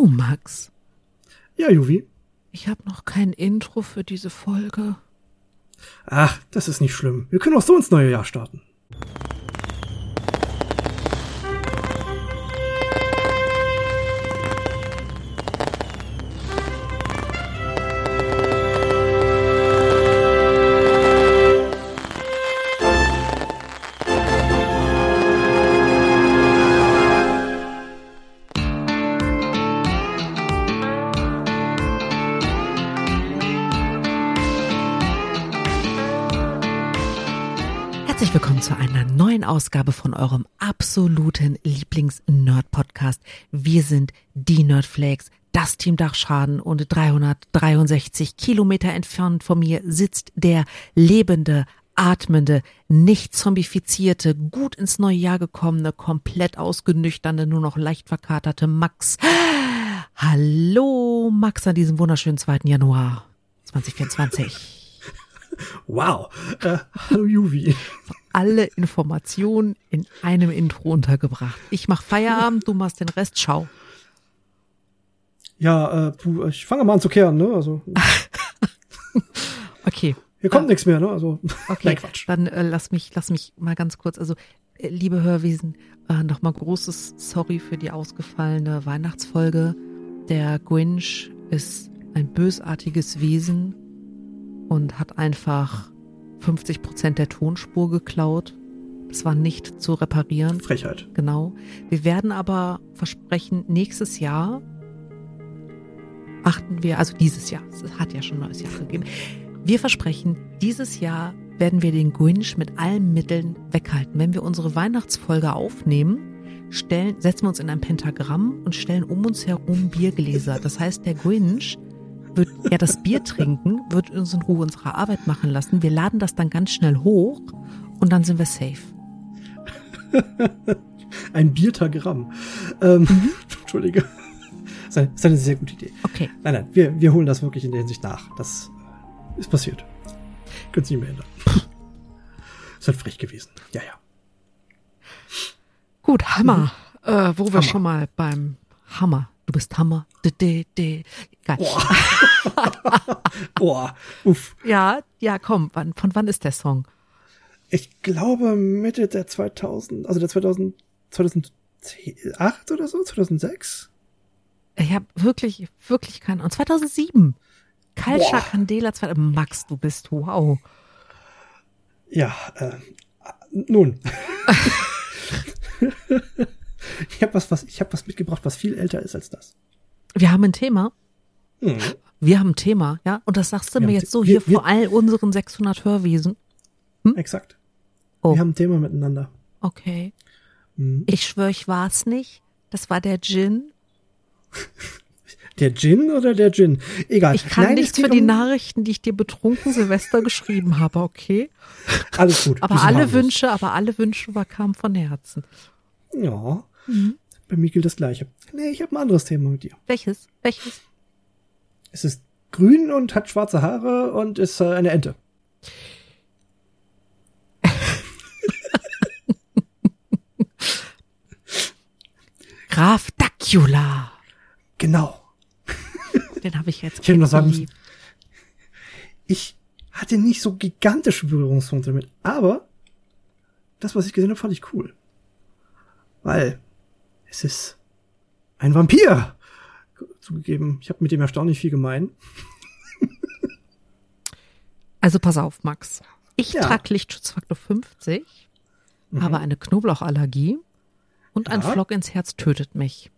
Du, Max. Ja, Juvi. Ich habe noch kein Intro für diese Folge. Ach, das ist nicht schlimm. Wir können auch so ins neue Jahr starten. Ausgabe von eurem absoluten Lieblings-Nerd-Podcast. Wir sind die Nerdflakes, das Team Dachschaden und 363 Kilometer entfernt von mir sitzt der lebende, atmende, nicht zombifizierte, gut ins neue Jahr gekommene, komplett ausgenüchternde, nur noch leicht verkaterte Max. Hallo Max an diesem wunderschönen 2. Januar 2024. Wow. Äh, hallo Juvi. Alle Informationen in einem Intro untergebracht. Ich mach Feierabend, du machst den Rest, schau. Ja, äh, puh, ich fange mal an zu kehren, ne? Also Okay, hier kommt nichts mehr, ne? Also okay. nein, Quatsch. Dann äh, lass mich, lass mich mal ganz kurz. Also, äh, liebe Hörwesen, äh, nochmal großes Sorry für die ausgefallene Weihnachtsfolge. Der Grinch ist ein bösartiges Wesen und hat einfach 50 Prozent der Tonspur geklaut. Es war nicht zu reparieren. Frechheit. Genau. Wir werden aber versprechen, nächstes Jahr achten wir, also dieses Jahr, es hat ja schon ein neues Jahr gegeben. Wir versprechen, dieses Jahr werden wir den Grinch mit allen Mitteln weghalten. Wenn wir unsere Weihnachtsfolge aufnehmen, stellen, setzen wir uns in ein Pentagramm und stellen um uns herum Biergläser. Das heißt, der Grinch wird ja das Bier trinken, wird uns in Ruhe unsere Arbeit machen lassen. Wir laden das dann ganz schnell hoch und dann sind wir safe. Ein Biertagramm. Ähm, Entschuldige. Das ist eine- sehr gute Idee. Okay. Nein, nein, wir, wir holen das wirklich in der Hinsicht nach. Das ist passiert. Können Sie nicht mehr ändern. Ist halt frech gewesen. Ja, ja. Gut, Hammer. Äh, wo wir Hammer. schon mal beim Hammer. Du bist Hammer. Geil. Boah, uff. Ja, ja, komm. Wann, von wann ist der Song? Ich glaube Mitte der 2000, also der 2000, 2008 oder so, 2006? Ich habe wirklich, wirklich keinen. Und 2007. Kalcha Boah. Candela 2. Max, du bist wow. Ja, äh, nun. ich habe was, was, ich habe was mitgebracht, was viel älter ist als das. Wir haben ein Thema. Hm. Wir haben ein Thema, ja. Und das sagst du Wir mir jetzt so wir- hier wir- vor all unseren 600 Hörwesen. Exakt. Oh. Wir haben ein Thema miteinander. Okay. Hm. Ich schwöre, ich war's nicht. Das war der Gin. Der Gin oder der Gin? Egal. Ich kann Nein, nichts für die um- Nachrichten, die ich dir betrunken Silvester geschrieben habe, okay? Alles gut. Aber die alle harmlos. Wünsche, aber alle Wünsche war- kamen von Herzen. Ja. Mhm. Bei mir gilt das Gleiche. Nee, ich habe ein anderes Thema mit dir. Welches? Welches? Es ist grün und hat schwarze Haare und ist äh, eine Ente. Graf Dacula. Genau. Den habe ich jetzt Ich noch sagen geliebt. Ich hatte nicht so gigantische Berührungspunkte damit, aber das, was ich gesehen habe, fand ich cool. Weil es ist ein Vampir. Zugegeben, ich habe mit dem erstaunlich viel gemein. Also pass auf, Max. Ich Ja. trage Lichtschutzfaktor 50, habe eine Knoblauchallergie und ein Mhm. Ja. Flock ins Herz tötet mich.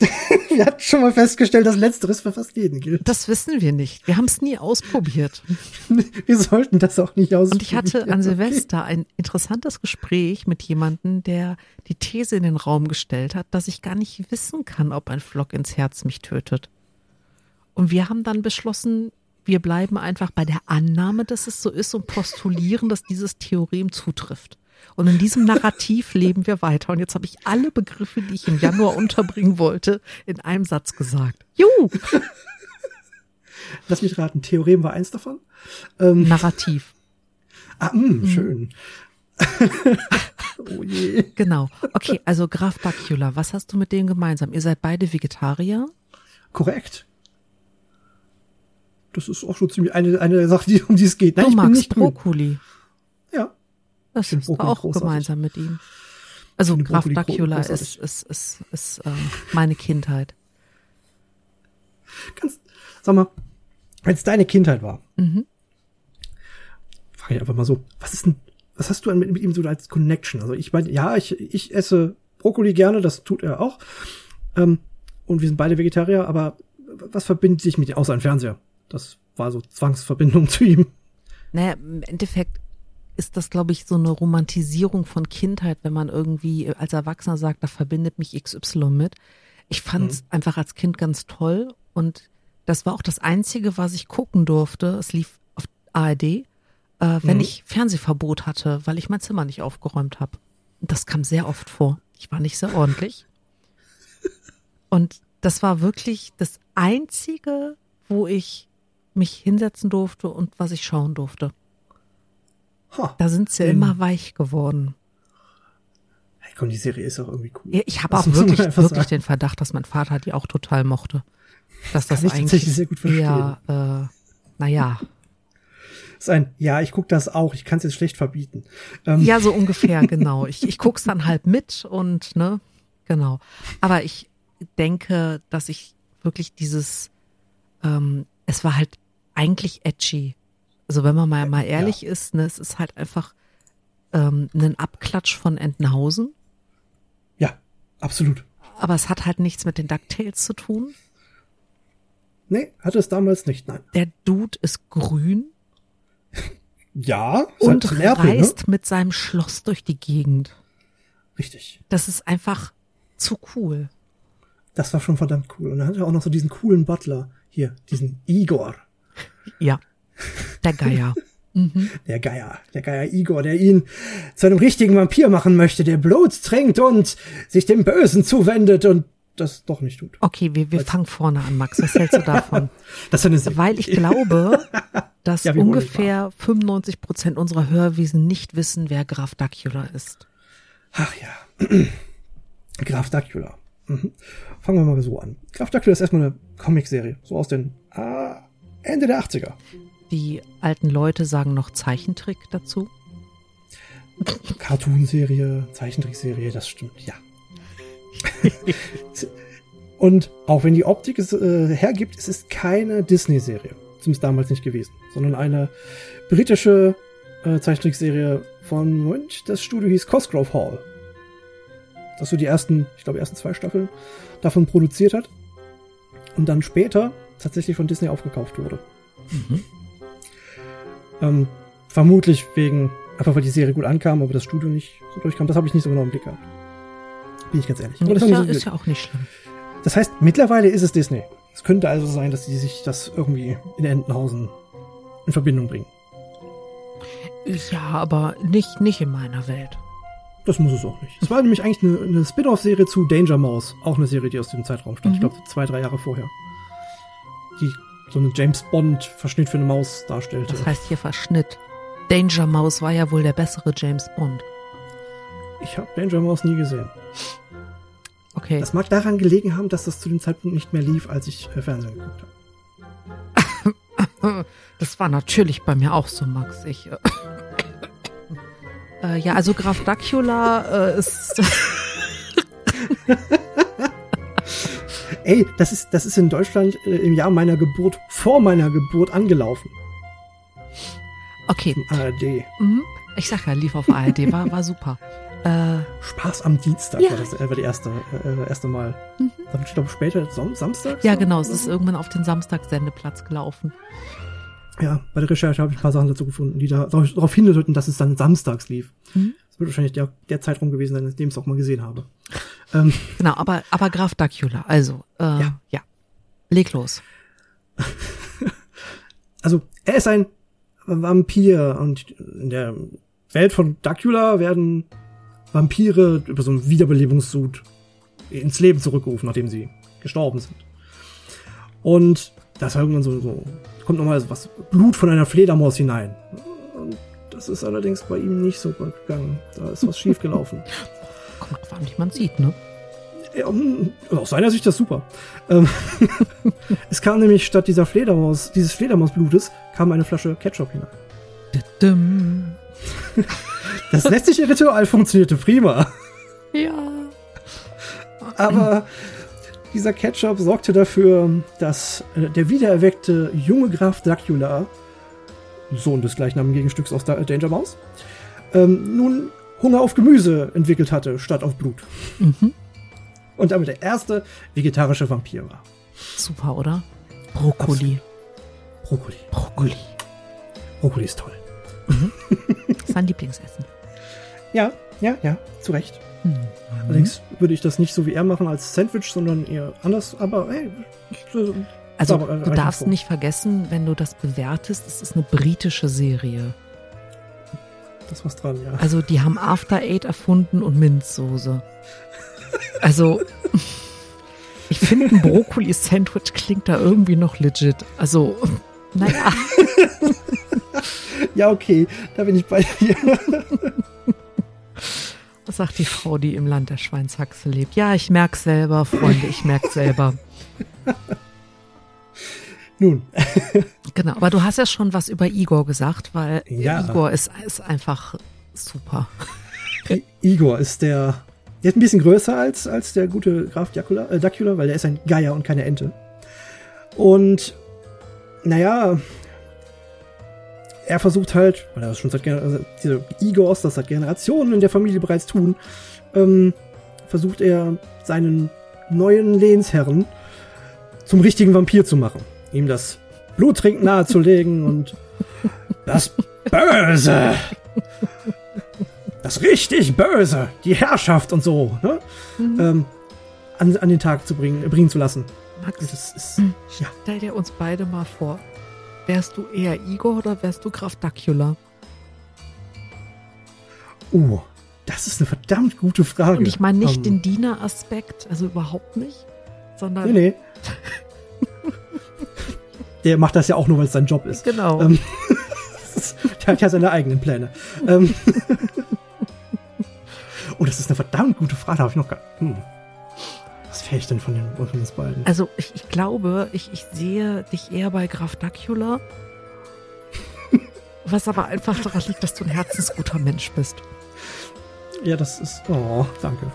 Wir hatten schon mal festgestellt, dass Letzteres für fast jeden gilt. Das wissen wir nicht. Wir haben es nie ausprobiert. Wir sollten das auch nicht aus. Und ich hatte an Silvester ein interessantes Gespräch mit jemandem, der die These in den Raum gestellt hat, dass ich gar nicht wissen kann, ob ein Flock ins Herz mich tötet. Und wir haben dann beschlossen, wir bleiben einfach bei der Annahme, dass es so ist und postulieren, dass dieses Theorem zutrifft. Und in diesem Narrativ leben wir weiter. Und jetzt habe ich alle Begriffe, die ich im Januar unterbringen wollte, in einem Satz gesagt. Juhu! Lass mich raten, Theorem war eins davon. Ähm, Narrativ. ah, mh, schön. oh je. Genau. Okay, also Graf Bakula, was hast du mit dem gemeinsam? Ihr seid beide Vegetarier? Korrekt. Das ist auch schon ziemlich eine, eine Sache, die, um die es geht. Nein, du ich magst bin nicht Brokkoli. Grün. Das ist auch großartig. gemeinsam mit ihm. Also Graf Bakula ist, ist, ist, ist äh, meine Kindheit. Ganz, sag mal, wenn es deine Kindheit war, mhm. frage ich einfach mal so, was ist denn, was hast du mit, mit ihm so als Connection? Also ich meine, ja, ich, ich esse Brokkoli gerne, das tut er auch. Ähm, und wir sind beide Vegetarier, aber was verbindet sich mit ihm, außer ein Fernseher? Das war so Zwangsverbindung zu ihm. Naja, im Endeffekt ist das, glaube ich, so eine Romantisierung von Kindheit, wenn man irgendwie als Erwachsener sagt, da verbindet mich XY mit. Ich fand es mhm. einfach als Kind ganz toll und das war auch das Einzige, was ich gucken durfte. Es lief auf ARD, äh, wenn mhm. ich Fernsehverbot hatte, weil ich mein Zimmer nicht aufgeräumt habe. Das kam sehr oft vor. Ich war nicht sehr ordentlich. Und das war wirklich das Einzige, wo ich mich hinsetzen durfte und was ich schauen durfte. Da sind sie immer weich geworden. Hey, komm, die Serie ist auch irgendwie cool. Ja, ich habe auch wirklich, wirklich den Verdacht, dass mein Vater die auch total mochte. Dass das Kann eigentlich sehr gut verstehen. eher, äh, naja. ist ein, ja, ich guck das auch, ich kann es jetzt schlecht verbieten. Ähm. Ja, so ungefähr, genau. Ich, ich guck's dann halt mit und, ne, genau. Aber ich denke, dass ich wirklich dieses, ähm, es war halt eigentlich edgy. Also wenn man mal, mal ehrlich ja. ist, ne, es ist halt einfach ähm, ein Abklatsch von Entenhausen. Ja, absolut. Aber es hat halt nichts mit den DuckTales zu tun. Nee, hatte es damals nicht, nein. Der Dude ist grün. ja, und halt Nerven, reist ne? mit seinem Schloss durch die Gegend. Richtig. Das ist einfach zu cool. Das war schon verdammt cool. Und dann hatte er auch noch so diesen coolen Butler hier, diesen Igor. Ja. Der Geier. Mhm. Der Geier, der Geier Igor, der ihn zu einem richtigen Vampir machen möchte, der Blut trinkt und sich dem Bösen zuwendet und das doch nicht tut. Okay, wir, wir fangen vorne an, Max. Was hältst du davon? das ist Weil ich glaube, dass ja, ungefähr 95 Prozent unserer Hörwesen nicht wissen, wer Graf Dacula ist. Ach ja. Graf Dacula. Mhm. Fangen wir mal so an. Graf Dacula ist erstmal eine Comicserie, so aus den ah, Ende der 80er. Die alten Leute sagen noch Zeichentrick dazu. Cartoonserie, Zeichentrickserie, das stimmt, ja. Und auch wenn die Optik es äh, hergibt, es ist keine Disney-Serie. Zumindest damals nicht gewesen. Sondern eine britische äh, Zeichentrickserie von, Moment, das Studio hieß Cosgrove Hall. Das so die ersten, ich glaube, ersten zwei Staffeln davon produziert hat. Und dann später tatsächlich von Disney aufgekauft wurde. Mhm. Ähm, vermutlich wegen, einfach weil die Serie gut ankam, aber das Studio nicht so durchkam. Das habe ich nicht so genau im Blick gehabt. Bin ich ganz ehrlich. Aber ist, ja, so ist ja auch nicht schlimm. Das heißt, mittlerweile ist es Disney. Es könnte also sein, dass die sich das irgendwie in Entenhausen in Verbindung bringen. Ja, aber nicht, nicht in meiner Welt. Das muss es auch nicht. Es war nämlich eigentlich eine, eine Spin-off-Serie zu Danger Mouse. Auch eine Serie, die aus dem Zeitraum stammt. Mhm. Ich glaube, zwei, drei Jahre vorher. Die so einen James Bond-Verschnitt für eine Maus darstellte. Das heißt hier Verschnitt. Danger Mouse war ja wohl der bessere James Bond. Ich habe Danger Mouse nie gesehen. Okay. Das mag daran gelegen haben, dass das zu dem Zeitpunkt nicht mehr lief, als ich äh, Fernsehen geguckt habe. das war natürlich bei mir auch so, Max. Ich. Äh, äh, ja, also Graf Dracula äh, ist. Ey, das ist, das ist in Deutschland äh, im Jahr meiner Geburt, vor meiner Geburt angelaufen. Okay. ARD. Mhm. Ich sag ja, lief auf ARD, war, war super. Äh, Spaß am Dienstag ja. war das äh, war die erste, äh, erste Mal. Mhm. Dann ich glaube später Sam Samstag. Ja, genau, es ist irgendwann auf den Samstagssendeplatz gelaufen. Ja, bei der Recherche habe ich ein paar Sachen dazu gefunden, die da darauf hindeuten, dass es dann samstags lief. Mhm. Das wird wahrscheinlich der, der Zeitraum gewesen sein, in dem ich es auch mal gesehen habe. Ähm, genau, aber, aber Graf Dracula, also, äh, ja. ja. Leg los. also, er ist ein Vampir und in der Welt von Dracula werden Vampire über so einen Wiederbelebungssud ins Leben zurückgerufen, nachdem sie gestorben sind. Und da ist irgendwann so, so kommt nochmal was Blut von einer Fledermaus hinein. Und Das ist allerdings bei ihm nicht so gut gegangen. Da ist was schief gelaufen. Kommt drauf an, wie man sieht, ne? Ja, hm, aus seiner Sicht das super. Ähm, es kam nämlich statt dieser Fledermaus, dieses Fledermausblutes, kam eine Flasche Ketchup hinein. Das letztliche Ritual funktionierte prima. Ja. Aber dieser Ketchup sorgte dafür, dass äh, der wiedererweckte junge Graf Dracula, Sohn des gleichnamigen Gegenstücks aus Da- Danger Mouse, ähm, nun Hunger auf Gemüse entwickelt hatte, statt auf Blut. Mhm. Und damit der erste vegetarische Vampir war. Super, oder? Brokkoli. Brokkoli. Brokkoli. Brokkoli ist toll. Sein Lieblingsessen. Ja, ja, ja, zu Recht. Mhm. Allerdings würde ich das nicht so wie er machen als Sandwich, sondern eher anders. Aber hey, äh, Also, du darfst vor. nicht vergessen, wenn du das bewertest, es ist eine britische Serie. Das ist was dran, ja. Also, die haben After Eight erfunden und Minzsoße. Also, ich finde, ein Brokkoli-Sandwich klingt da irgendwie noch legit. Also, naja, Ja, okay, da bin ich bei dir. was sagt die Frau, die im Land der Schweinshaxe lebt? Ja, ich merk's selber, Freunde, ich merk's selber. Nun, Genau, aber du hast ja schon was über Igor gesagt, weil Ja. Igor ist, ist einfach super. I Igor ist der. Der ist ein bisschen größer als, als der gute Graf Dracula, äh, Dracula, weil der ist ein Geier und keine Ente. Und naja, er versucht halt, weil er das schon seit also diese Igors, das seit Generationen in der Familie bereits tun, ähm, versucht er seinen neuen Lehnsherren zum richtigen Vampir zu machen. Ihm das Bluttrinken nahezulegen und das Böse das richtig Böse, die Herrschaft und so, ne? ähm, an, an den Tag zu bringen, bringen zu lassen. Max, Das ist, Hm. ja, stell dir uns beide mal vor. Wärst du eher Igor oder wärst du Graf Dracula? uh, das ist eine verdammt gute Frage. Und ich meine nicht Ähm, den Diener-Aspekt, also überhaupt nicht, sondern Nee, nee. Der macht das ja auch nur, weil es sein Job ist. genau. Ähm, Der hat ja seine eigenen Pläne. ähm, oh, das ist eine verdammt gute Frage. Da habe ich noch gar. Hm. Was wäre ich denn von, den, von uns beiden? Also ich, ich glaube, ich, ich sehe dich eher bei Graf Dracula. Was aber einfach daran liegt, dass du ein herzensguter Mensch bist. Ja, das ist. Oh, danke.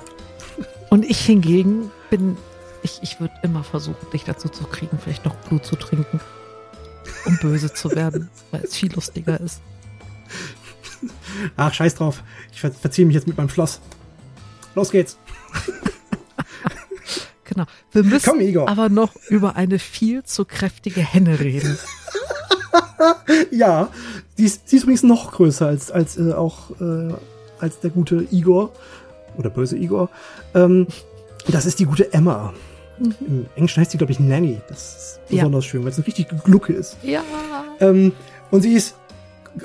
Und ich hingegen bin, ich, ich würde immer versuchen, dich dazu zu kriegen, vielleicht noch Blut zu trinken, um böse zu werden, weil es viel lustiger ist. Ach, scheiß drauf. Ich ver verziehe mich jetzt mit meinem Schloss. Los geht's. Genau. Wir müssen Komm, Igor. aber noch über eine viel zu kräftige Henne reden. Ja, sie ist, sie ist übrigens noch größer als, als äh, auch äh, als der gute Igor. Oder böse Igor. Ähm, das ist die gute Emma. Im Englischen heißt sie, glaube ich, Nanny. Das ist Ja. besonders schön, weil es eine richtige Glucke ist. Ja. Ähm, und sie ist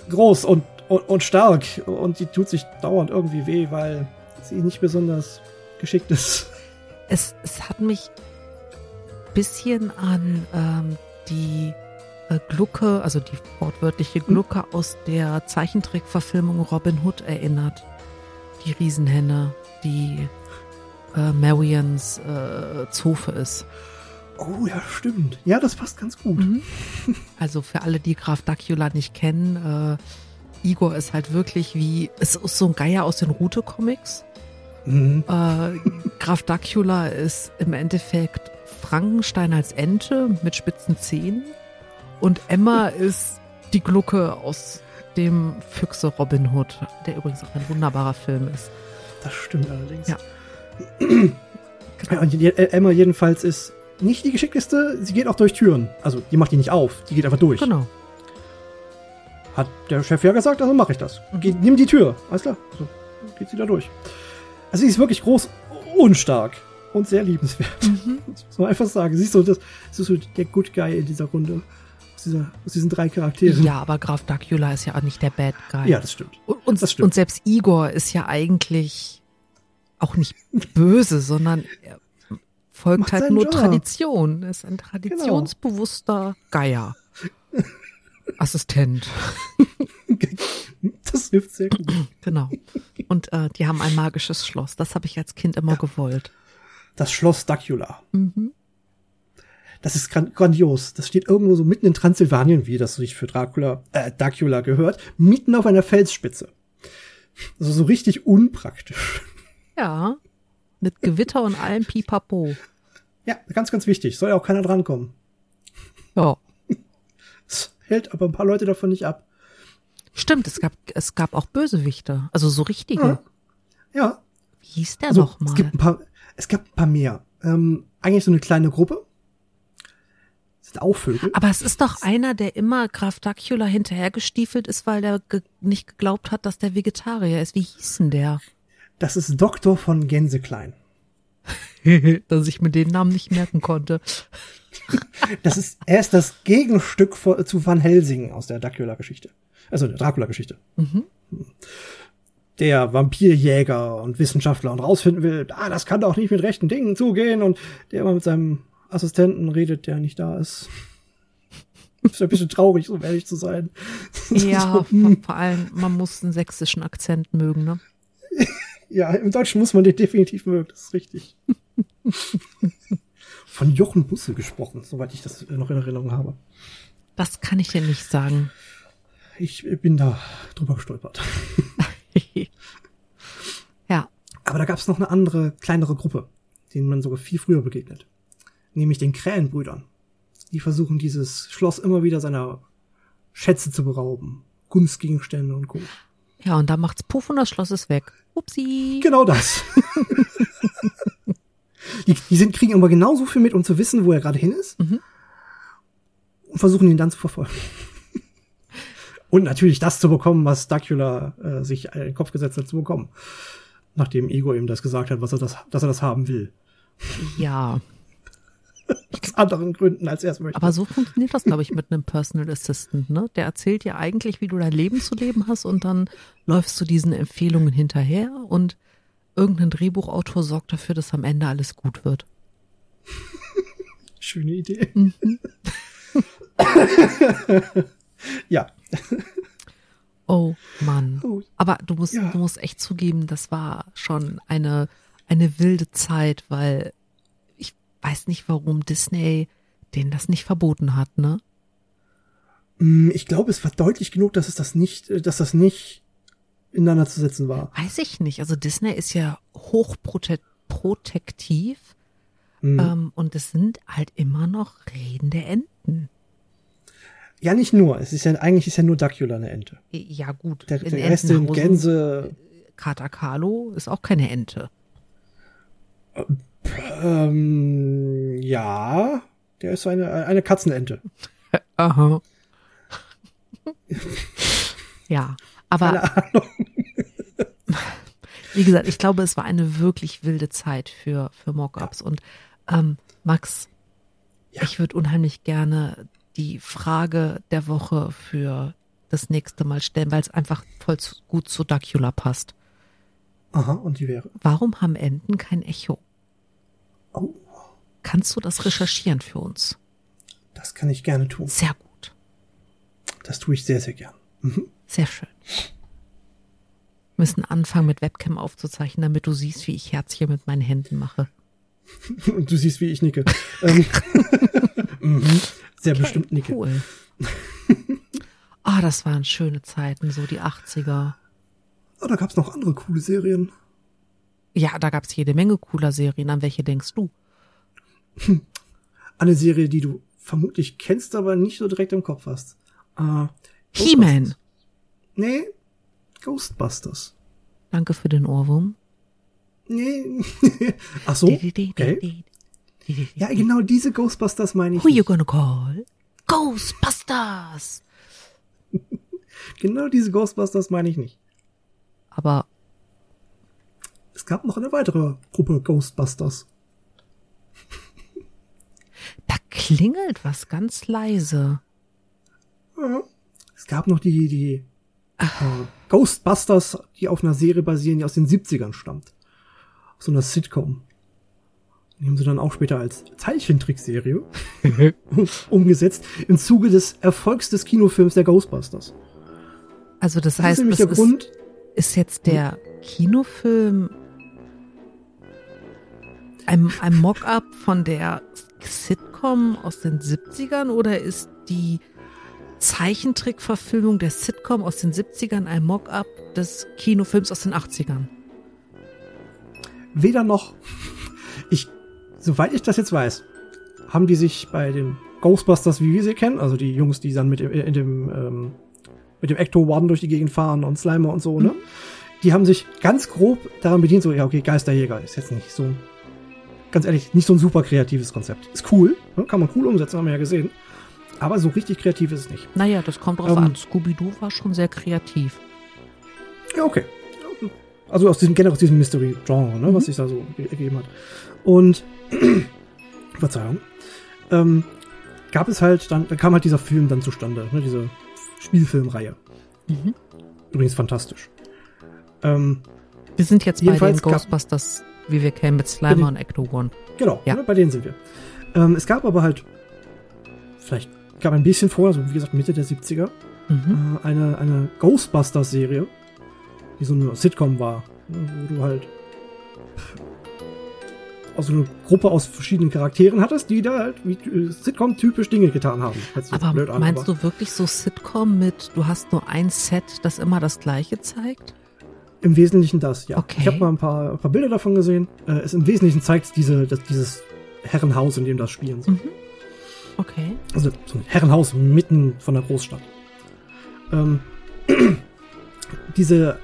groß und, und, und stark. Und die tut sich dauernd irgendwie weh, weil sie nicht besonders geschickt ist. Es, es hat mich bisschen an ähm, die äh, Glucke, also die wortwörtliche Glucke aus der Zeichentrickverfilmung Robin Hood erinnert. Die Riesenhenne, die äh, Marians äh, Zofe ist. Oh ja, stimmt. Ja, das passt ganz gut. Also für alle, die Graf Dracula nicht kennen, äh, Igor ist halt wirklich wie, es ist so ein Geier aus den Rute-Comics. Mhm. Äh, Graf Dracula ist im Endeffekt Frankenstein als Ente mit spitzen Zähnen und Emma ist die Glucke aus dem Füchse Robin Hood, der übrigens auch ein wunderbarer Film ist. Das stimmt allerdings. Ja. Ja, und äh, Emma jedenfalls ist nicht die geschickteste. Sie geht auch durch Türen. Also, die macht die nicht auf. Die geht einfach durch. Genau. Hat der Chef ja gesagt, also mache ich das. Mhm. Geh, nimm die Tür. Alles klar. Also, geht sie da durch. Also, sie ist wirklich groß und stark. Und sehr liebenswert. Mhm. Das muss man einfach sagen. Sie ist so, das, sie ist so der Good Guy in dieser Runde. Aus, dieser, aus diesen drei Charakteren. Ja, aber Graf Dracula ist ja auch nicht der Bad Guy. Ja, das stimmt. Und, und, Das stimmt. und selbst Igor ist ja eigentlich auch nicht böse, sondern er folgt Macht halt nur Job. Tradition. Er ist ein traditionsbewusster Geier. Assistent. Das hilft sehr gut. Genau. Und äh, die haben ein magisches Schloss. Das habe ich als Kind immer gewollt. Das Schloss Dracula. Mhm. Das ist gran grandios. Das steht irgendwo so mitten in Transsilvanien, wie das sich für Dracula, äh, Dracula gehört, mitten auf einer Felsspitze. Also so richtig unpraktisch. Ja. Mit Gewitter und allem Pipapo. Ja, ganz, ganz wichtig. Soll ja auch keiner drankommen. Ja. Das hält aber ein paar Leute davon nicht ab. Stimmt, es gab, es gab auch Bösewichte. Also so richtige. Ja. Ja, Wie hieß der also, nochmal? es gibt ein paar, es gab ein paar mehr. Ähm, eigentlich so eine kleine Gruppe. Das sind auch Vögel. Aber es ist doch einer, der immer Graf Dracula hinterhergestiefelt ist, weil der ge nicht geglaubt hat, dass der Vegetarier ist. Wie hieß denn der? Das ist Doktor von Gänseklein. Dass ich mir den Namen nicht merken konnte. Das ist, er ist das Gegenstück zu Van Helsing aus der Dracula-Geschichte. Also der Dracula-Geschichte. Mhm. Der Vampirjäger und Wissenschaftler und rausfinden will, ah, das kann doch nicht mit rechten Dingen zugehen und der immer mit seinem Assistenten redet, der nicht da ist. Ist ein bisschen traurig, um ehrlich zu sein. Ja, So, vor, hm. vor allem, man muss einen sächsischen Akzent mögen, ne? Ja, im Deutschen muss man den definitiv mögen, das ist richtig. Von Jochen Busse gesprochen, soweit ich das noch in Erinnerung habe. Das kann ich dir nicht sagen. Ich bin da drüber gestolpert. ja. Aber da gab es noch eine andere, kleinere Gruppe, denen man sogar viel früher begegnet. Nämlich den Krähenbrüdern. Die versuchen dieses Schloss immer wieder seiner Schätze zu berauben. Kunstgegenstände und Co. Ja, und da macht's Puff und das Schloss ist weg. Upsi. Genau das. die, die sind, kriegen aber genauso viel mit, um zu wissen, wo er gerade hin ist. Mhm. Und versuchen ihn dann zu verfolgen. und natürlich das zu bekommen, was Dracula äh, sich in den Kopf gesetzt hat zu bekommen. Nachdem Ego ihm das gesagt hat, was er das, dass er das haben will. Ja, anderen Gründen, als er es möchte. aber so funktioniert das, glaube ich, mit einem Personal Assistant, ne? Der erzählt dir eigentlich, wie du dein Leben zu leben hast und dann läufst du diesen Empfehlungen hinterher und irgendein Drehbuchautor sorgt dafür, dass am Ende alles gut wird. Schöne Idee. Mhm. ja. Oh Mann. Oh, Aber du musst, Ja. du musst echt zugeben, das war schon eine, eine wilde Zeit, weil weiß nicht, warum Disney denen das nicht verboten hat, ne? Mm, Ich glaube, es war deutlich genug, dass es das nicht, äh, dass das nicht ineinander zu setzen war. Weiß ich nicht. Also Disney ist ja hochprotektiv Mm. ähm, und es sind halt immer noch redende Enten. Ja, nicht nur. Es ist ja, eigentlich ist ja nur Dracula eine Ente. Ja gut, Der, der Rest sind Gänse, Katakalo ist auch keine Ente. Ähm, ja, der ist eine, eine Katzenente. Aha. ja, aber Keine Ahnung. wie gesagt, ich glaube, es war eine wirklich wilde Zeit für, für Mockups. Und ähm, Max, Ja. ich würde unheimlich gerne die Frage der Woche für das nächste Mal stellen, weil es einfach voll zu, gut zu Dracula passt. Aha, und die wäre. Warum haben Enten kein Echo? Oh, Kannst du das recherchieren für uns? das kann ich gerne tun. Sehr gut. Das tue ich sehr, sehr gern. Mhm. Sehr schön. Wir müssen anfangen mit Webcam aufzuzeichnen, damit du siehst, wie ich Herzchen mit meinen Händen mache. Und du siehst, wie ich nicke. ähm, mhm. Sehr bestimmt nicke. Cool. Ah, das waren schöne Zeiten, so die 80er. Oh, da gab's noch andere coole Serien. Ja, da gab's jede Menge cooler Serien. An welche denkst du? Eine Serie, die du vermutlich kennst, aber nicht so direkt im Kopf hast. Äh, He-Man. Nee, Ghostbusters. Danke für den Ohrwurm. Nee. Ach so, okay. Ja, genau diese Ghostbusters meine ich. Who you nicht. gonna call? Ghostbusters! Genau diese Ghostbusters meine ich nicht. Aber Es gab noch eine weitere Gruppe Ghostbusters. da klingelt was ganz leise. Ja. Es gab noch die, die äh, Ghostbusters, die auf einer Serie basieren, die aus den 70ern stammt. Aus so einer Sitcom. Die haben sie dann auch später als Zeichentrickserie umgesetzt im Zuge des Erfolgs des Kinofilms der Ghostbusters. Also das Das heißt, ist nämlich das ist, ist jetzt der Kinofilm ein, ein Mock-up von der Sitcom aus den 70ern oder ist die Zeichentrickverfilmung der Sitcom aus den 70ern ein Mock-up des Kinofilms aus den 80ern? Weder noch. Ich, soweit ich das jetzt weiß, haben die sich bei den Ghostbusters, wie wir sie kennen, also die Jungs, die dann mit dem, in dem, ähm, mit dem Ecto One durch die Gegend fahren und Slimer und so, ne? Die haben sich ganz grob daran bedient, so, ja, okay, Geisterjäger ist jetzt nicht so, ganz ehrlich, nicht so ein super kreatives Konzept. Ist cool, ne? kann man cool umsetzen, haben wir ja gesehen. Aber so richtig kreativ ist es nicht. Naja, das kommt drauf Ähm. an. Scooby-Doo war schon sehr kreativ. Ja, okay. Also aus diesem, generell aus diesem Mystery-Genre, ne, was sich da so ge- ergeben hat. Und, Verzeihung, ähm, gab es halt dann, da kam halt dieser Film dann zustande, ne, diese Spielfilmreihe. Mhm. Übrigens fantastisch. Ähm, Wir sind jetzt bei den Ghostbusters, wie wir kennen, mit Slimer den- und Ecto One. genau, Ja. ne, bei denen sind wir. Ähm, es gab aber halt, vielleicht gab ein bisschen vorher, so wie gesagt Mitte der 70er, Mhm. äh, eine, eine Ghostbusters-Serie, die so eine Sitcom war, ne, wo du halt also eine Gruppe aus verschiedenen Charakteren hattest, die da halt wie äh, Sitcom-typisch Dinge getan haben. Aber an, meinst aber du wirklich so Sitcom mit, du hast nur ein Set, das immer das gleiche zeigt? Im Wesentlichen das, ja. Okay. Ich habe mal ein paar, ein paar Bilder davon gesehen. Äh, es im Wesentlichen zeigt diese, das, dieses Herrenhaus, in dem das spielen soll. Mhm. Okay. Also so ein Herrenhaus mitten von der Großstadt. Ähm, diese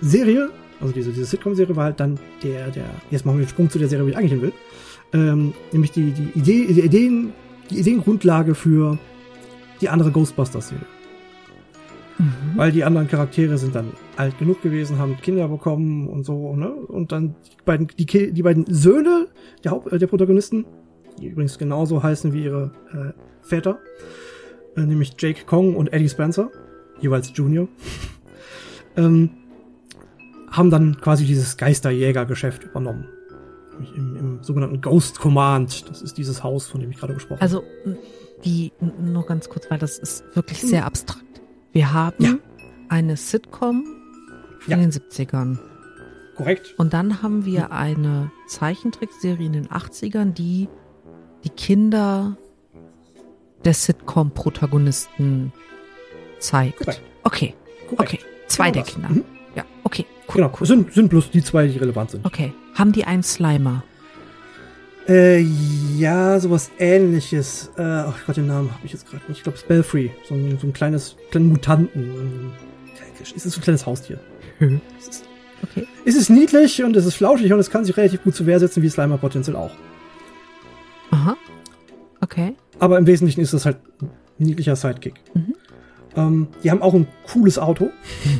Serie, also diese, diese Sitcom-Serie war halt dann der, der, jetzt machen wir den Sprung zu der Serie, wo ich eigentlich hin will. Ähm, nämlich die, die Idee, die Ideen, die Ideengrundlage für die andere Ghostbusters-Serie. Mhm. Weil die anderen Charaktere sind dann alt genug gewesen, haben Kinder bekommen und so, ne? Und dann die beiden, die, die beiden Söhne der, Haupt, äh, der Protagonisten, die übrigens genauso heißen wie ihre äh, Väter, äh, nämlich Jake Kong und Eddie Spencer, jeweils Junior, ähm, haben dann quasi dieses Geisterjäger-Geschäft übernommen. Im, Im sogenannten Ghost Command. Das ist dieses Haus, von dem ich gerade gesprochen habe. Also, die, nur ganz kurz, weil das ist wirklich sehr abstrakt. Wir haben Ja. eine Sitcom Ja. in den 70ern. Korrekt. Und dann haben wir eine Zeichentrickserie in den 80ern, die die Kinder der Sitcom-Protagonisten zeigt. Korrekt. Okay, Korrekt. okay. Zwei Genau der das. Kinder. Mhm. Ja, okay, cool, Genau. cool. Sind, sind bloß die zwei, die relevant sind. Okay. Haben die einen Slimer? Äh, ja, sowas ähnliches. Äh, ach Gott, den Namen habe ich jetzt gerade nicht. Ich glaube, Spellfree. So ein, so ein kleines, kleinen Mutanten. Ähm, Es ist so ein kleines Haustier. Es ist, Okay. es ist niedlich und es ist flauschig und es kann sich relativ gut zur Wehr setzen, wie Slimer potenziell auch. Aha. Okay. Aber im Wesentlichen ist das halt ein niedlicher Sidekick. Mhm. Ähm, die haben auch ein cooles Auto.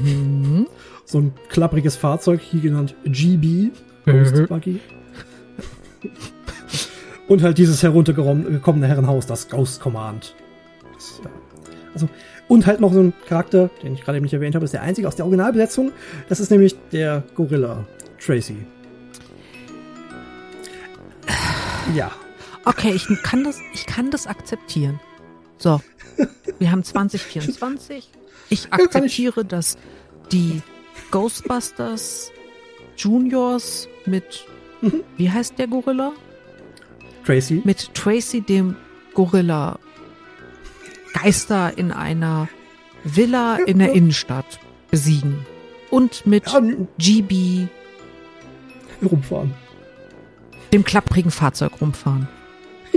Mhm. So ein klappriges Fahrzeug, hier genannt GB. Ghost Mhm. Buggy. Und halt dieses heruntergekommene Herrenhaus, das Ghost Command. Das. Also, und halt noch so ein Charakter, den ich gerade eben nicht erwähnt habe, ist der einzige aus der Originalbesetzung. Das ist nämlich der Gorilla Tracy. Ja. Okay, ich kann das, ich kann das akzeptieren. So. Wir haben 2024. Ich akzeptiere, dass die Ghostbusters Juniors mit, Mhm. wie heißt der Gorilla? Tracy. Mit Tracy, dem Gorilla, Geister in einer Villa in der Innenstadt besiegen. Und mit Ja, GB, rumfahren. dem klapprigen Fahrzeug rumfahren.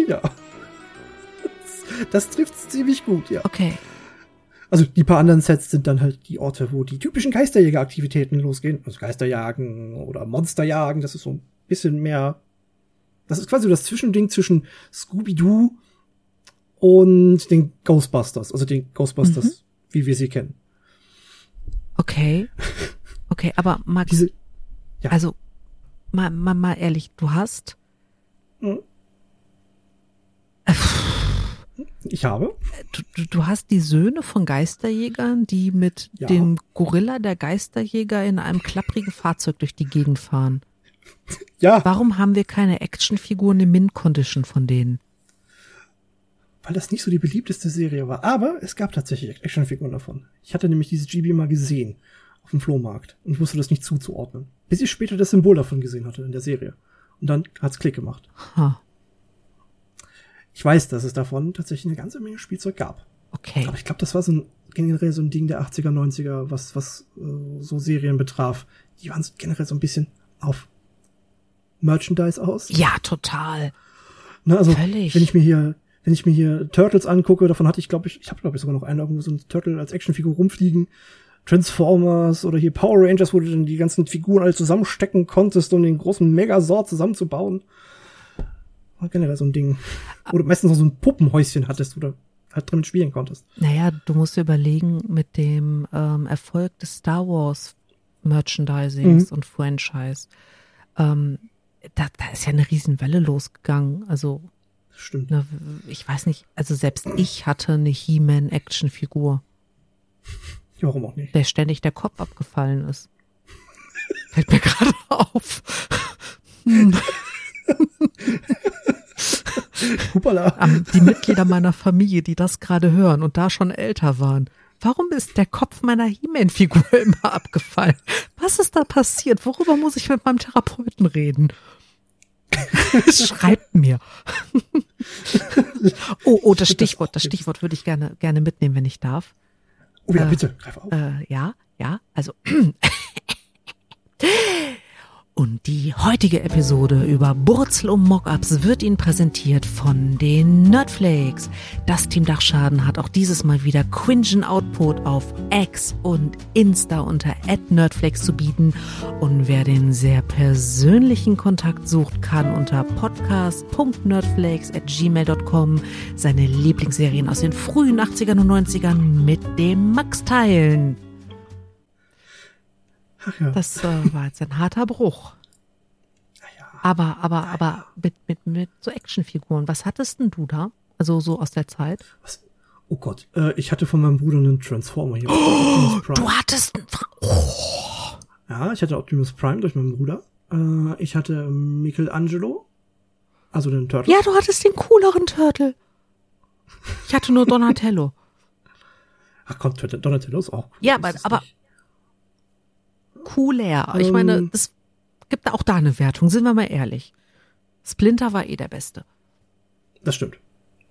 Ja. Das, das trifft ziemlich gut, ja. Okay. Also die paar anderen Sets sind dann halt die Orte, wo die typischen Geisterjägeraktivitäten losgehen. Also Geisterjagen oder Monsterjagen. Das ist so ein bisschen mehr. Das ist quasi das Zwischending zwischen Scooby-Doo und den Ghostbusters. Also den Ghostbusters, wie wir sie kennen. Okay. Okay, aber Max, Diese. Ja. also mal, mal, mal ehrlich, du hast Mhm. Ich habe. du, du, du hast die Söhne von Geisterjägern, die mit Ja. dem Gorilla der Geisterjäger in einem klapprigen Fahrzeug durch die Gegend fahren. Ja, Warum haben wir keine Actionfiguren im Mint-Condition von denen? Weil das nicht so die beliebteste Serie war. Aber es gab tatsächlich Actionfiguren davon. Ich hatte nämlich dieses GB mal gesehen auf dem Flohmarkt und ich wusste das nicht zuzuordnen. Bis ich später das Symbol davon gesehen hatte in der Serie. Und dann hat's Klick gemacht. Ha, Ich weiß, dass es davon tatsächlich eine ganze Menge Spielzeug gab. okay. Aber ich glaube, das war so ein generell so ein Ding der 80er, 90er, was, was äh, so Serien betraf. Die waren generell so ein bisschen auf Merchandise aus. Ja, total. Ne, also Völlig. wenn ich mir hier, wenn ich mir hier Turtles angucke, davon hatte ich, glaube ich, ich habe glaube ich sogar noch einen irgendwo so ein Turtle als Actionfigur rumfliegen. Transformers oder hier Power Rangers, wo du dann die ganzen Figuren alle zusammenstecken konntest, um den großen Megazord zusammenzubauen. War generell so ein Ding. Oder meistens noch so ein Puppenhäuschen hattest, wo du halt drin spielen konntest. Naja, du musst dir überlegen, mit dem ähm, Erfolg des Star Wars Merchandisings Mhm. und Franchise, ähm, da, da ist ja eine Riesenwelle losgegangen. Also, stimmt. ne, ich weiß nicht, also selbst ich hatte eine He-Man-Action-Figur, warum auch nicht? der ständig der Kopf abgefallen ist. Fällt mir gerade auf. Hm. Hupala. Die Mitglieder meiner Familie, die das gerade hören und da schon älter waren. Warum ist der Kopf meiner He-Man-Figur immer abgefallen? Was ist da passiert? Worüber muss ich mit meinem Therapeuten reden? Schreibt mir. oh, oh, das Stichwort, das Stichwort würde ich gerne, gerne mitnehmen, wenn ich darf. Oh ja, Äh, bitte, greif auf. Äh, ja, ja, also. Und die heutige Episode über Burzel und Mockups wird Ihnen präsentiert von den Nerdflakes. Das Team Dachschaden hat auch dieses Mal wieder Quingen Output auf X und Insta unter @nerdflakes zu bieten. Und wer den sehr persönlichen Kontakt sucht, kann unter podcast.nerdflakes@gmail.com seine Lieblingsserien aus den frühen 80ern und 90ern mit dem Max teilen. Ja. Das äh, war jetzt ein harter Bruch. ja. Aber, aber, aber mit, mit, mit so Actionfiguren. Was hattest denn du da? Also so aus der Zeit? Was? Oh Gott, äh, ich hatte von meinem Bruder einen Transformer hier. Prime. Du hattest einen Ja, ich hatte Optimus Prime durch meinen Bruder. Äh, ich hatte Michelangelo, also den Turtle. Ja, du hattest den cooleren Turtle. Ich hatte nur Donatello. Ach komm, Donatello ist auch cool. Ja, aber- aber-? Cooler. Ich Ähm. meine, es gibt auch da eine Wertung, sind wir mal ehrlich. Splinter war eh der Beste. Das stimmt.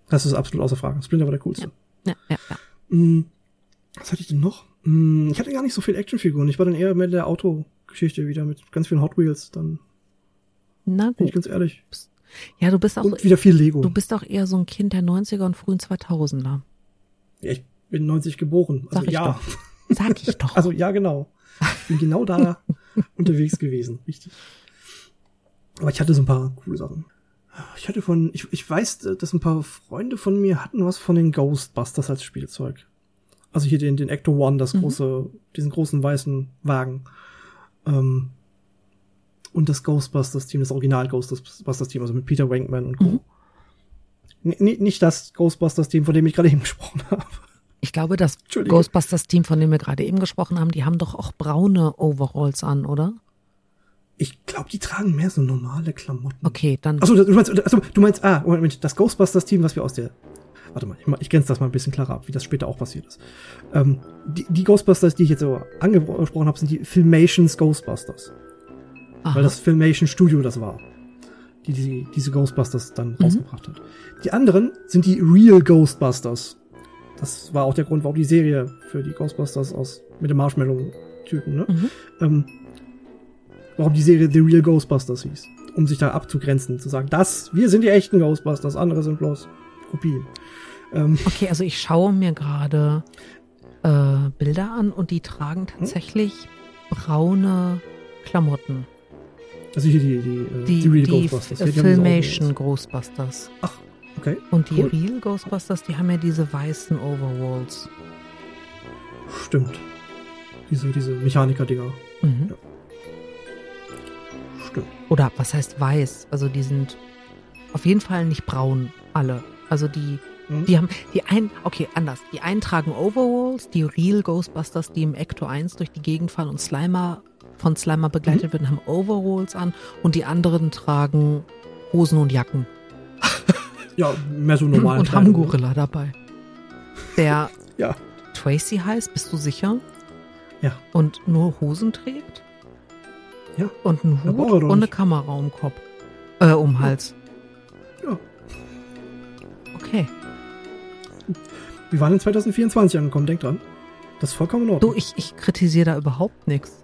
Das ist absolut außer Frage. Splinter war der coolste. Ja, ja, ja. Hm, was hatte ich denn noch? Hm, ich hatte gar nicht so viel Actionfiguren. Ich war dann eher mit der Autogeschichte wieder, mit ganz vielen Hot Wheels. Dann Na bin ich gut. ganz ehrlich. Ja, du bist auch, Und wieder viel Lego. du bist auch eher so ein Kind der 90er und frühen 2000er. Ja, ich bin 90 geboren. Also Sag ich ja. doch. Sag ich doch. Also ja, genau. Ich bin genau da unterwegs gewesen. Richtig. Aber ich hatte so ein paar coole Sachen. Ich hatte von, ich, ich weiß, dass ein paar Freunde von mir hatten was von den Ghostbusters als Spielzeug. Also hier den, den Ecto One, das Mhm. große, diesen großen weißen Wagen. Ähm, und das Ghostbusters-Team, das Original Ghostbusters-Team, also mit Peter Wankman und Co. Mhm. N- nicht das Ghostbusters-Team, von dem ich gerade eben gesprochen habe. Ich glaube, das. Ghostbusters-Team, von dem wir gerade eben gesprochen haben, die haben doch auch braune Overalls an, oder? Ich glaube, die tragen mehr so normale Klamotten. Okay, dann. Achso, du meinst, achso, du meinst, ah, Moment, das Ghostbusters-Team, was wir aus der. Warte mal, ich, ich grenze das mal ein bisschen klarer ab, wie das später auch passiert ist. Ähm, die, die Ghostbusters, die ich jetzt so angesprochen habe, sind die Filmations Ghostbusters. aha. Weil das Filmation Studio das war, die, die diese Ghostbusters dann Mhm. rausgebracht hat. Die anderen sind die Real Ghostbusters. Das war auch der Grund, warum die Serie für die Ghostbusters aus mit dem Marshmallow-Typen, ne? Mhm. Ähm, warum die Serie The Real Ghostbusters hieß. Um sich da abzugrenzen, zu sagen, das, wir sind die echten Ghostbusters, andere sind bloß Kopien. Ähm, Okay, also ich schaue mir gerade äh, Bilder an und die tragen Hm? tatsächlich braune Klamotten. also hier die, die, äh, Die, die Real die Ghostbusters. Filmation. Ghostbusters. Ach, okay. Und die Cool. Real Ghostbusters, die haben ja diese weißen Overalls. Stimmt. Diese, diese Mechaniker-Dinger. Mhm. Stimmt. Oder was heißt weiß? Also die sind auf jeden Fall nicht braun, alle. Also die, Mhm. die haben, die einen, okay, anders. Die einen tragen Overalls, die Real Ghostbusters, die im Ecto 1 durch die Gegend fahren und Slimer von Slimer begleitet werden, haben Overalls an und die anderen tragen Hosen und Jacken Ja, mehr so normal. und haben Gorilla dabei. Der Ja. Tracy heißt, bist du sicher? Ja. Und nur Hosen trägt? Ja. Und einen Hut und eine nicht. Kamera um Kopf. Äh, um Hals. Ja. Okay. Wir waren in 2024 angekommen, denk dran. Das ist vollkommen in Ordnung. Du, ich, ich kritisiere da überhaupt nichts.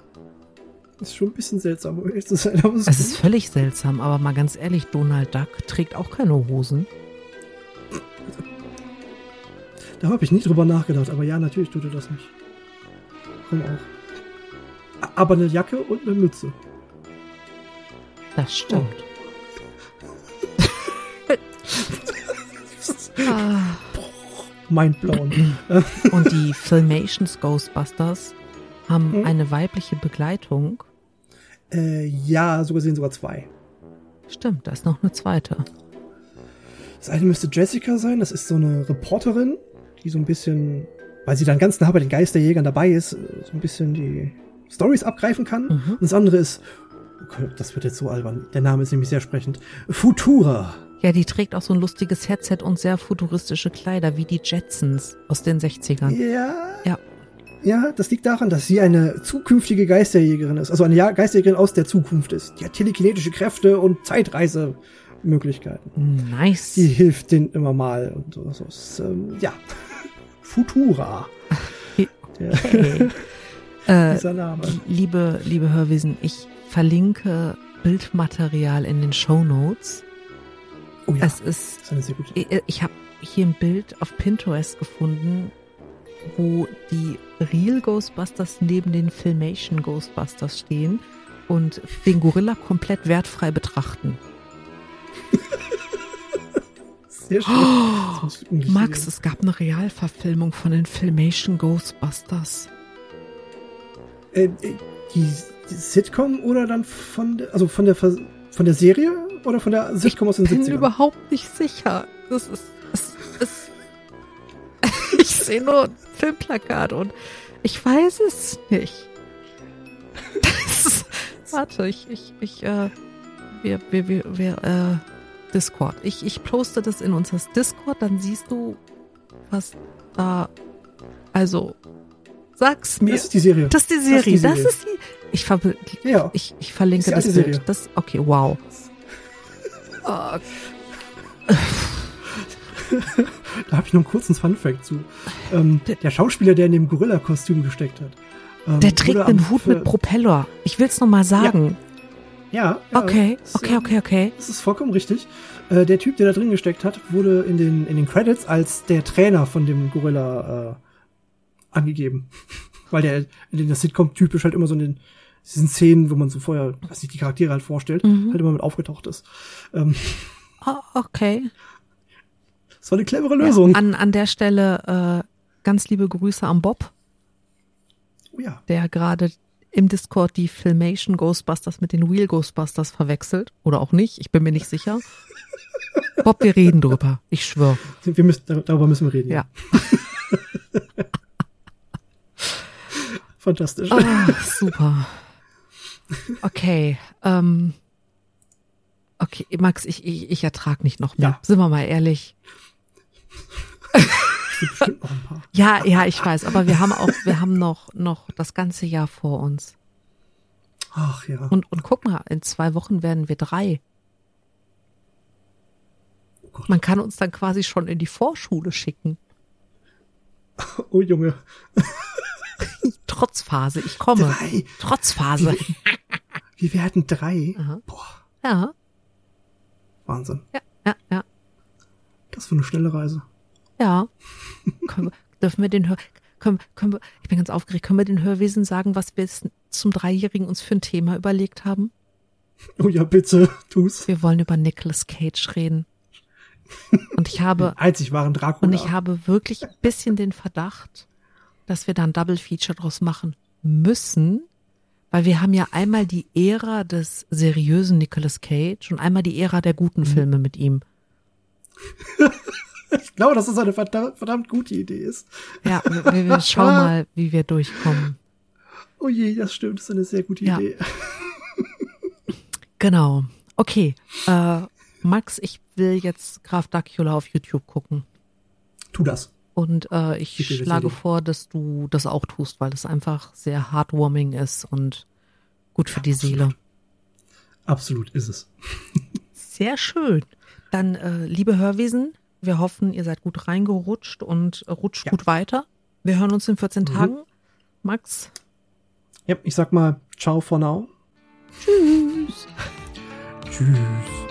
Das ist schon ein bisschen seltsam, um ehrlich zu sein. Es ist völlig seltsam, aber mal ganz ehrlich, Donald Duck trägt auch keine Hosen. Da habe ich nie drüber nachgedacht, aber ja, natürlich tut er das nicht. Warum auch? Aber eine Jacke und eine Mütze. Das stimmt. Ah, Mindblown. Und die Filmations Ghostbusters haben Hm? eine weibliche Begleitung. äh, ja, so gesehen sogar zwei. Stimmt, da ist noch eine zweite. Das eine müsste Jessica sein, das ist so eine Reporterin, die so ein bisschen, weil sie dann ganz nah bei den Geisterjägern dabei ist, äh, so ein bisschen die Stories abgreifen kann. Mhm. Und das andere ist, okay, das wird jetzt so albern, der Name ist nämlich sehr sprechend, Futura. Ja, die trägt auch so ein lustiges Headset und sehr futuristische Kleider, wie die Jetsons aus den 60ern. Ja. Ja. Ja, das liegt daran, dass sie eine zukünftige Geisterjägerin ist. Also eine Geisterjägerin aus der Zukunft ist. Die hat telekinetische Kräfte und Zeitreisemöglichkeiten. Nice. Die hilft denen immer mal und so. ähm, ja. Futura. Okay. äh, dieser Name. liebe, liebe Hörwesen, ich verlinke Bildmaterial in den Show Notes. Oh ja, Es ist das ist eine sehr gute. Ich, ich habe hier ein Bild auf Pinterest gefunden, wo die Real Ghostbusters neben den Filmation Ghostbusters stehen und den Gorilla komplett wertfrei betrachten. Das ich unbedingt Oh, Max, es gab eine Realverfilmung von den Filmation Ghostbusters. Äh, äh, die, die Sitcom oder dann von der, also von der von der Serie oder von der Sitcom aus den Ich bin 70ern? überhaupt nicht sicher. Das ist, es ist, ich sehe nur ein Filmplakat und ich weiß es nicht. Das ist, warte, ich, ich, ich, äh, wir, wir, wir, wir, äh, Discord. Ich, ich poste das in unser Discord, dann siehst du, was da, also, sag's mir. Das ist die Serie. Das ist die das Serie. ist die Das Serie. ist die, ich, verbe- ja. ich, ich verlinke Das das, ist die alte Bild. Serie. Das, okay, wow. Da habe ich noch einen kurzen Funfact zu. Ähm, Der- Schauspieler, der in dem Gorilla-Kostüm gesteckt hat. ähm, Der trägt einen Hut Ver- mit Propeller. Ich will's noch mal sagen. Ja, ja okay, das, okay, ähm, okay, okay. Das ist vollkommen richtig. Äh, der Typ, der da drin gesteckt hat, wurde in den, in den Credits als der Trainer von dem Gorilla äh, angegeben. Weil der in der Sitcom typisch halt immer so in den diesen Szenen, wo man so vorher, weiß nicht, die Charaktere halt vorstellt, Mhm. halt immer mit aufgetaucht ist. Ähm, Ah, okay. das war eine clevere Lösung. Ja, an, an der Stelle äh, ganz liebe Grüße am Bob, oh ja. der gerade im Discord die Filmation Ghostbusters mit den Real Ghostbusters verwechselt. Oder auch nicht, ich bin mir nicht sicher. Bob, wir reden drüber. Ich schwör. Wir müssen, dar- darüber müssen wir reden. Ja. Fantastisch. Ah, super. Okay. Ähm, okay, Max, ich, ich, ich ertrag nicht noch mehr. Ja. Sind wir mal ehrlich. Gibt bestimmt noch ein paar. Ja, ja, ich weiß, aber wir haben auch, wir haben noch, noch das ganze Jahr vor uns. Ach ja. Und, und guck mal, in zwei Wochen werden wir drei. Oh. Man kann uns dann quasi schon in die Vorschule schicken. Oh Junge. Trotzphase, ich komme. Drei. Trotzphase. Wir werden drei. Aha. Boah, Ja, Wahnsinn. ja, ja, ja, Das war eine schnelle Reise. Ja. Können wir, dürfen wir den Hör, können, können wir, ich bin ganz aufgeregt, können wir den Hörwesen sagen, was wir jetzt zum Dreijährigen uns für ein Thema überlegt haben? Oh ja, bitte, tu's. Wir wollen über Nicolas Cage reden. Und ich habe, Einzig waren Dracula. und ich habe wirklich ein bisschen den Verdacht, dass wir da ein Double Feature draus machen müssen, weil wir haben ja einmal die Ära des seriösen Nicolas Cage und einmal die Ära der guten Filme mit ihm. Ich glaube, dass das eine verdammt, verdammt gute Idee ist. Ja, wir, wir schauen mal, wie wir durchkommen. Oh je, das stimmt, das ist eine sehr gute Ja. Idee. Genau. Okay. Äh, Max, ich will jetzt Graf Dracula auf YouTube gucken. Tu das. Und äh, ich bitte, schlage vor, dass du das auch tust, weil es einfach sehr heartwarming ist und gut für die absolut. Seele. Absolut ist es. Sehr schön. Dann, äh, liebe Hörwesen, wir hoffen, ihr seid gut reingerutscht und äh, rutscht Ja. gut weiter. Wir hören uns in 14 Mhm. Tagen. Max, Ja, ich sag mal, ciao for now. tschüss. Tschüss.